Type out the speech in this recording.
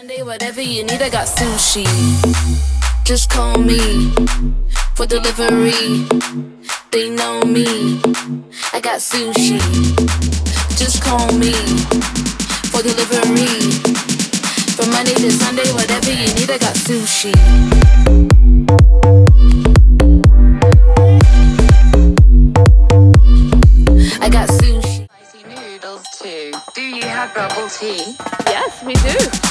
Sunday, whatever you need, I got sushi. Just call me for delivery. They know me. I got sushi. Just call me for delivery. From Monday to Sunday, whatever you need, I got sushi. I got sushi. Spicy noodles too. Do you have bubble tea? Yes, we do.